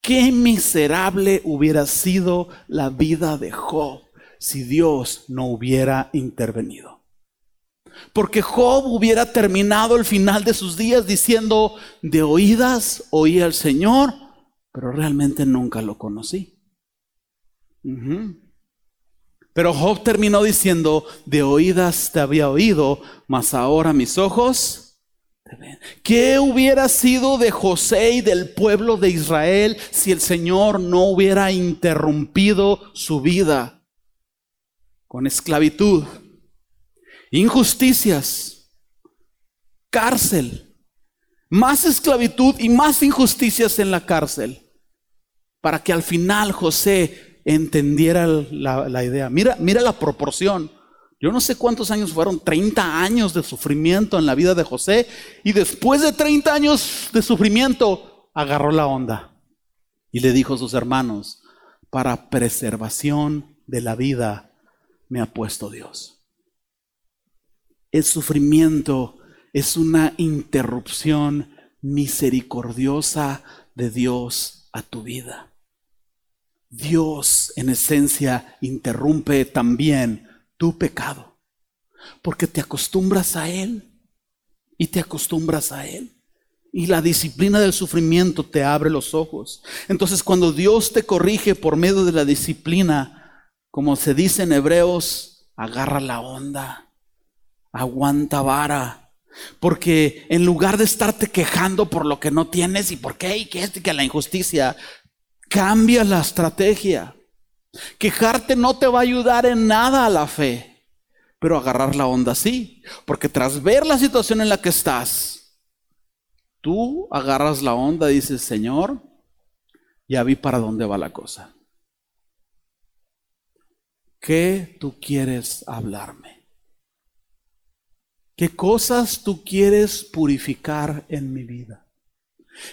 Qué miserable hubiera sido la vida de Job si Dios no hubiera intervenido. Porque Job hubiera terminado el final de sus días diciendo, de oídas oí al Señor, pero realmente nunca lo conocí. Pero Job terminó diciendo, de oídas te había oído, mas ahora mis ojos. ¿Qué hubiera sido de José y del pueblo de Israel si el Señor no hubiera interrumpido su vida? Con esclavitud, injusticias, cárcel, más esclavitud y más injusticias en la cárcel, para que al final José entendiera la, idea. Mira, mira la proporción. Yo no sé cuántos años fueron, 30 años de sufrimiento en la vida de José, y después de 30 años de sufrimiento, agarró la onda y le dijo a sus hermanos, para preservación de la vida, me ha puesto Dios. El sufrimiento es una interrupción misericordiosa de Dios a tu vida. Dios en esencia interrumpe también tu pecado, porque te acostumbras a Él y te acostumbras a Él. Y la disciplina del sufrimiento te abre los ojos. Entonces cuando Dios te corrige por medio de la disciplina, como se dice en Hebreos, agarra la onda, aguanta vara. Porque en lugar de estarte quejando por lo que no tienes y por qué y qué es y que la injusticia, cambia la estrategia. Quejarte no te va a ayudar en nada a la fe, pero agarrar la onda sí. Porque tras ver la situación en la que estás, Tú agarras la onda y dices, Señor, ya vi para dónde va la cosa. ¿Qué tú quieres hablarme? ¿Qué cosas tú quieres purificar en mi vida?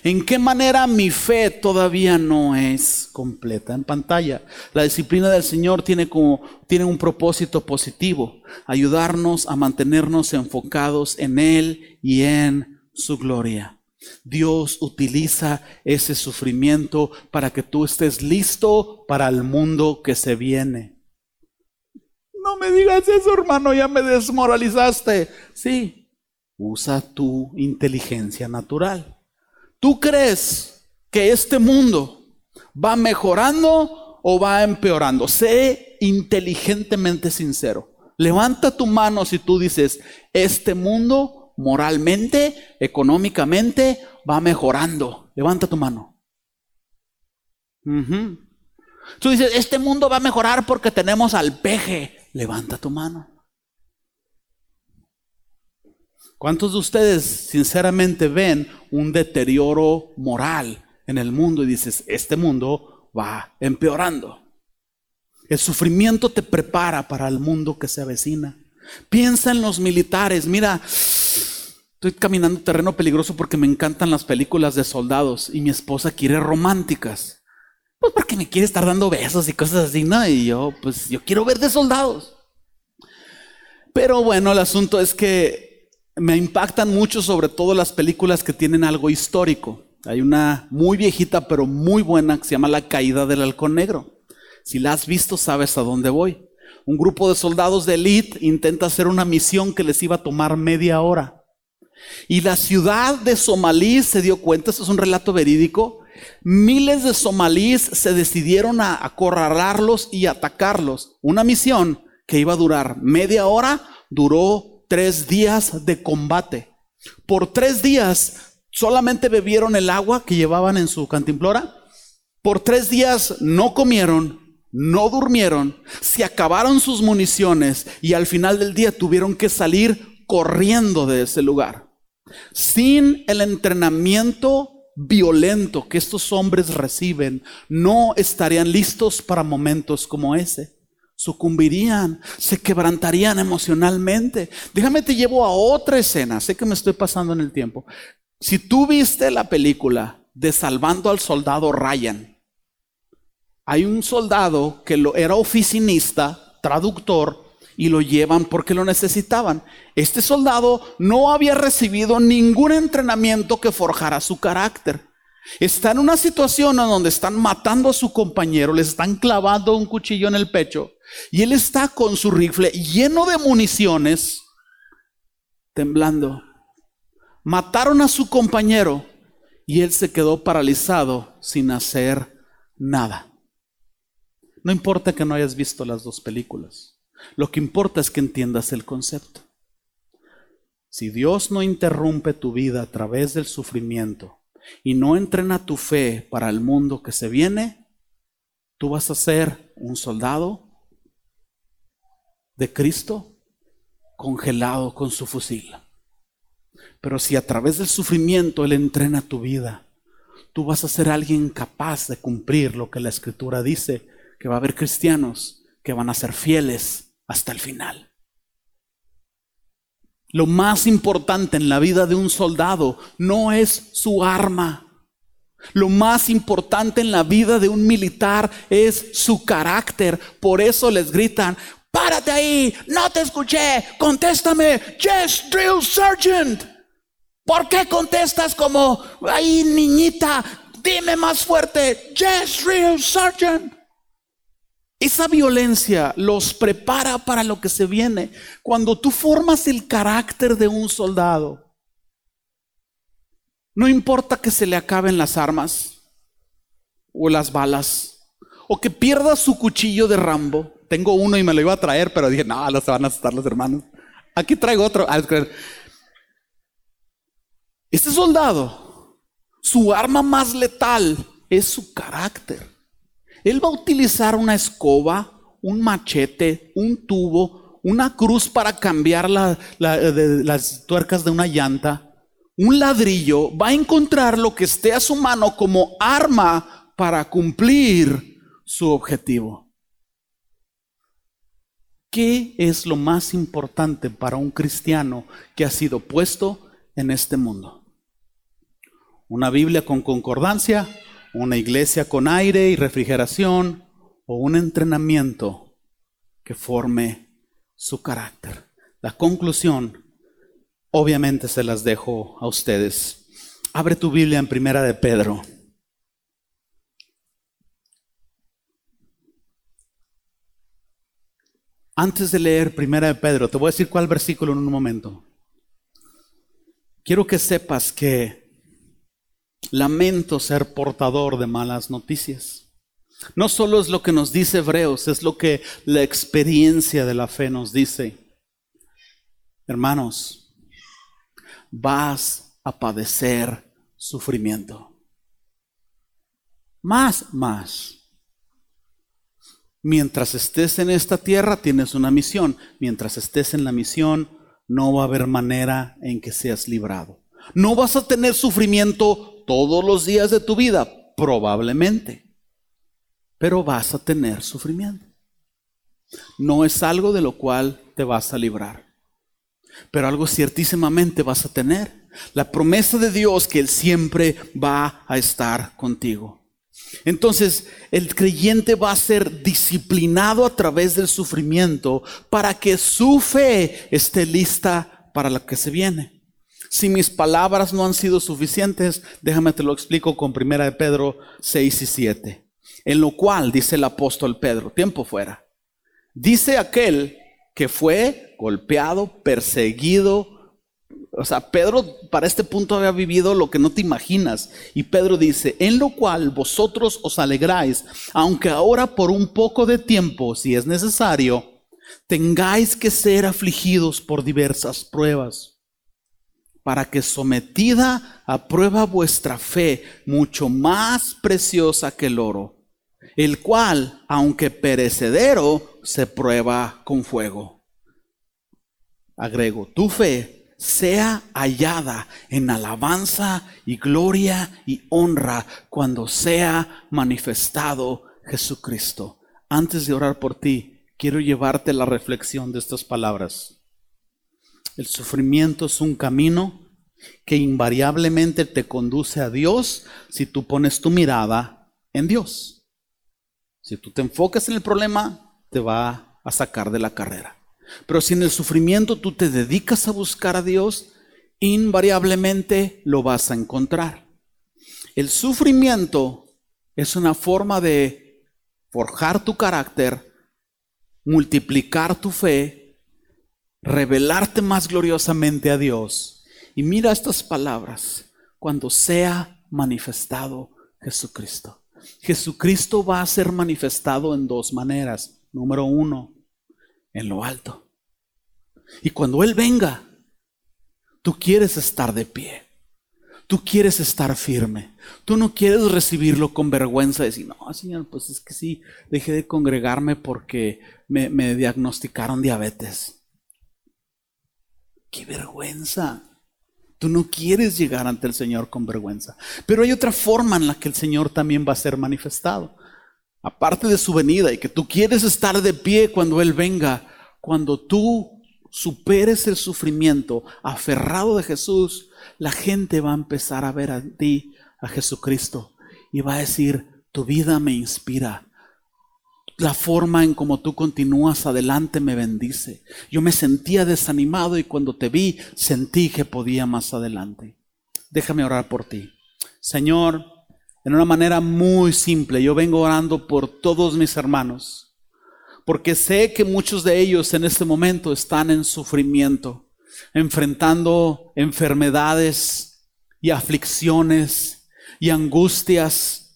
¿En qué manera mi fe todavía no es completa? En pantalla, la disciplina del Señor tiene, como, tiene un propósito positivo, ayudarnos a mantenernos enfocados en Él y en su gloria. Dios utiliza ese sufrimiento para que tú estés listo para el mundo que se viene. Me digas eso, hermano, ya me desmoralizaste. Sí, usa tu inteligencia natural. ¿Tú crees que este mundo va mejorando o va empeorando? Sé inteligentemente sincero. Levanta tu mano si tú dices, este mundo moralmente, económicamente, va mejorando. Levanta tu mano. Tú dices, este mundo va a mejorar porque tenemos al peje. Levanta tu mano. ¿Cuántos de ustedes sinceramente ven un deterioro moral en el mundo y dices, este mundo va empeorando? El sufrimiento te prepara para el mundo que se avecina. Piensa en los militares. Mira, Estoy caminando terreno peligroso porque me encantan las películas de soldados y mi esposa quiere románticas. Pues porque me quiere estar dando besos y cosas así, ¿no? Y yo, pues yo quiero ver de soldados. Pero bueno, el asunto es que me impactan mucho sobre todo las películas que tienen algo histórico. Hay una muy viejita pero muy buena que se llama La caída del halcón negro. Si la has visto sabes a dónde voy. Un grupo de soldados de élite intenta hacer una misión que les iba a tomar media hora. Y la ciudad de Somalí se dio cuenta, esto es un relato verídico, miles de somalíes se decidieron a acorralarlos y atacarlos. Una misión que iba a durar media hora, duró tres días de combate. Por tres días solamente bebieron el agua que llevaban en su cantimplora. Por tres días no comieron, no durmieron, se acabaron sus municiones y al final del día tuvieron que salir corriendo de ese lugar. Sin el entrenamiento violento que estos hombres reciben, no estarían listos para momentos como ese. Sucumbirían, se quebrantarían emocionalmente. Déjame te llevo a otra escena, sé que me estoy pasando en el tiempo. Si tú viste la película de Salvando al Soldado Ryan, hay un soldado que lo, era oficinista, traductor, y lo llevan porque lo necesitaban. Este soldado no había recibido ningún entrenamiento que forjara su carácter. Está en una situación en donde están matando a su compañero, le están clavando un cuchillo en el pecho y él está con su rifle lleno de municiones, temblando. Mataron a su compañero y él se quedó paralizado sin hacer nada. No importa que no hayas visto las dos películas. Lo que importa es que entiendas el concepto. Si Dios no interrumpe tu vida a través del sufrimiento y no entrena tu fe para el mundo que se viene, tú vas a ser un soldado de Cristo congelado con su fusil. Pero si a través del sufrimiento Él entrena tu vida, tú vas a ser alguien capaz de cumplir lo que la Escritura dice, que va a haber cristianos que van a ser fieles hasta el final. Lo más importante en la vida de un soldado no es su arma. Lo más importante en la vida de un militar es su carácter. Por eso les gritan, Párate ahí, no te escuché, contéstame, yes, drill sergeant. ¿Por qué contestas como, ahí niñita, dime más fuerte, yes, drill sergeant? Esa violencia los prepara para lo que se viene. Cuando tú formas el carácter de un soldado, no importa que se le acaben las armas o las balas, o que pierda su cuchillo de Rambo. Tengo uno y me lo iba a traer, pero dije, no, los van a asustar los hermanos. Aquí traigo otro. Ah, este soldado, su arma más letal es su carácter. Él va a utilizar una escoba, un machete, un tubo, una cruz para cambiar las tuercas de una llanta, un ladrillo, va a encontrar lo que esté a su mano como arma para cumplir su objetivo. ¿Qué es lo más importante para un cristiano que ha sido puesto en este mundo? ¿Una Biblia con concordancia? Una iglesia con aire y refrigeración o un entrenamiento que forme su carácter. La conclusión, obviamente se las dejo a ustedes. Abre tu Biblia en Primera de Pedro. Antes de leer Primera de Pedro, te voy a decir cuál versículo en un momento. Quiero que sepas que Lamento ser portador de malas noticias. No solo es lo que nos dice Hebreos, es lo que la experiencia de la fe nos dice. Hermanos, vas a padecer sufrimiento. Más, más. Mientras estés en esta tierra tienes una misión. Mientras estés en la misión no va a haber manera en que seas librado. No vas a tener sufrimiento todos los días de tu vida? Probablemente. Pero vas a tener sufrimiento. No es algo de lo cual te vas a librar. Pero algo ciertísimamente vas a tener. La promesa de Dios que Él siempre va a estar contigo. Entonces, el creyente va a ser disciplinado a través del sufrimiento para que su fe esté lista para lo que se viene. Si mis palabras no han sido suficientes, déjame te lo explico con primera de Pedro 6 y 7. En lo cual, dice el apóstol Pedro, tiempo fuera, dice aquel que fue golpeado, perseguido, o sea, Pedro para este punto había vivido lo que no te imaginas. Y Pedro dice, en lo cual vosotros os alegráis, aunque ahora por un poco de tiempo, si es necesario, tengáis que ser afligidos por diversas pruebas para que sometida a prueba vuestra fe, mucho más preciosa que el oro, el cual, aunque perecedero, se prueba con fuego. Agrego, tu fe sea hallada en alabanza y gloria y honra cuando sea manifestado Jesucristo. Antes de orar por ti, quiero llevarte la reflexión de estas palabras. El sufrimiento es un camino que invariablemente te conduce a Dios si tú pones tu mirada en Dios. Si tú te enfocas en el problema, te va a sacar de la carrera. Pero si en el sufrimiento tú te dedicas a buscar a Dios, invariablemente lo vas a encontrar. El sufrimiento es una forma de forjar tu carácter, multiplicar tu fe revelarte más gloriosamente a Dios. Y mira estas palabras, cuando sea manifestado Jesucristo. Jesucristo va a ser manifestado en dos maneras. Número uno, en lo alto. Y cuando Él venga, tú quieres estar de pie. Tú quieres estar firme. Tú no quieres recibirlo con vergüenza y decir, no, Señor, pues es que sí, dejé de congregarme porque me, me diagnosticaron diabetes. ¡Qué vergüenza! Tú no quieres llegar ante el Señor con vergüenza. Pero hay otra forma en la que el Señor también va a ser manifestado. Aparte de su venida y que tú quieres estar de pie cuando Él venga, cuando tú superes el sufrimiento aferrado de Jesús, la gente va a empezar a ver a ti, a Jesucristo, y va a decir, tu vida me inspira, la forma en como tú continúas adelante me bendice. Yo me sentía desanimado y cuando te vi sentí que podía más adelante. Déjame orar por ti. Señor, en una manera muy simple, yo vengo orando por todos mis hermanos, porque sé que muchos de ellos en este momento están en sufrimiento, enfrentando enfermedades y aflicciones y angustias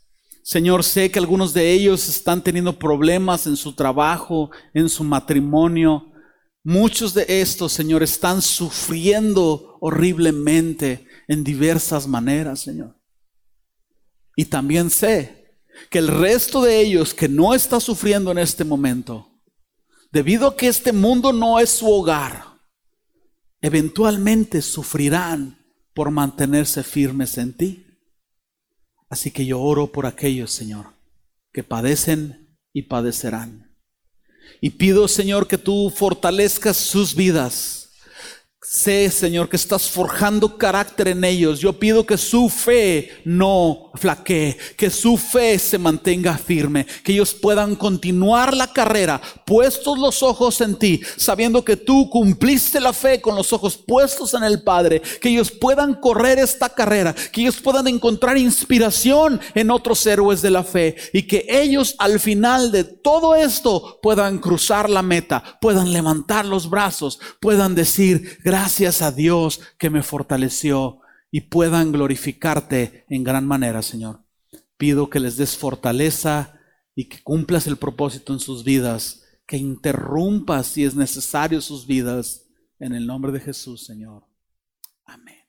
Señor, sé que algunos de ellos están teniendo problemas en su trabajo, en su matrimonio. Muchos de estos, Señor, están sufriendo horriblemente en diversas maneras, Señor. Y también sé que el resto de ellos que no está sufriendo en este momento, debido a que este mundo no es su hogar, eventualmente sufrirán por mantenerse firmes en ti. Así que yo oro por aquellos, Señor, que padecen y padecerán. Y pido, Señor, que tú fortalezcas sus vidas Sé, Señor, que estás forjando carácter en ellos. Yo pido que su fe no flaquee, que su fe se mantenga firme, que ellos puedan continuar la carrera, puestos los ojos en ti, sabiendo que tú cumpliste la fe con los ojos puestos en el Padre, que ellos puedan correr esta carrera, que ellos puedan encontrar inspiración en otros héroes de la fe y que ellos al final de todo esto puedan cruzar la meta, puedan levantar los brazos, puedan decir, gracias a Dios que me fortaleció y puedan glorificarte en gran manera, Señor. Pido que les des fortaleza y que cumplas el propósito en sus vidas, que interrumpas si es necesario sus vidas, en el nombre de Jesús, Señor. Amén.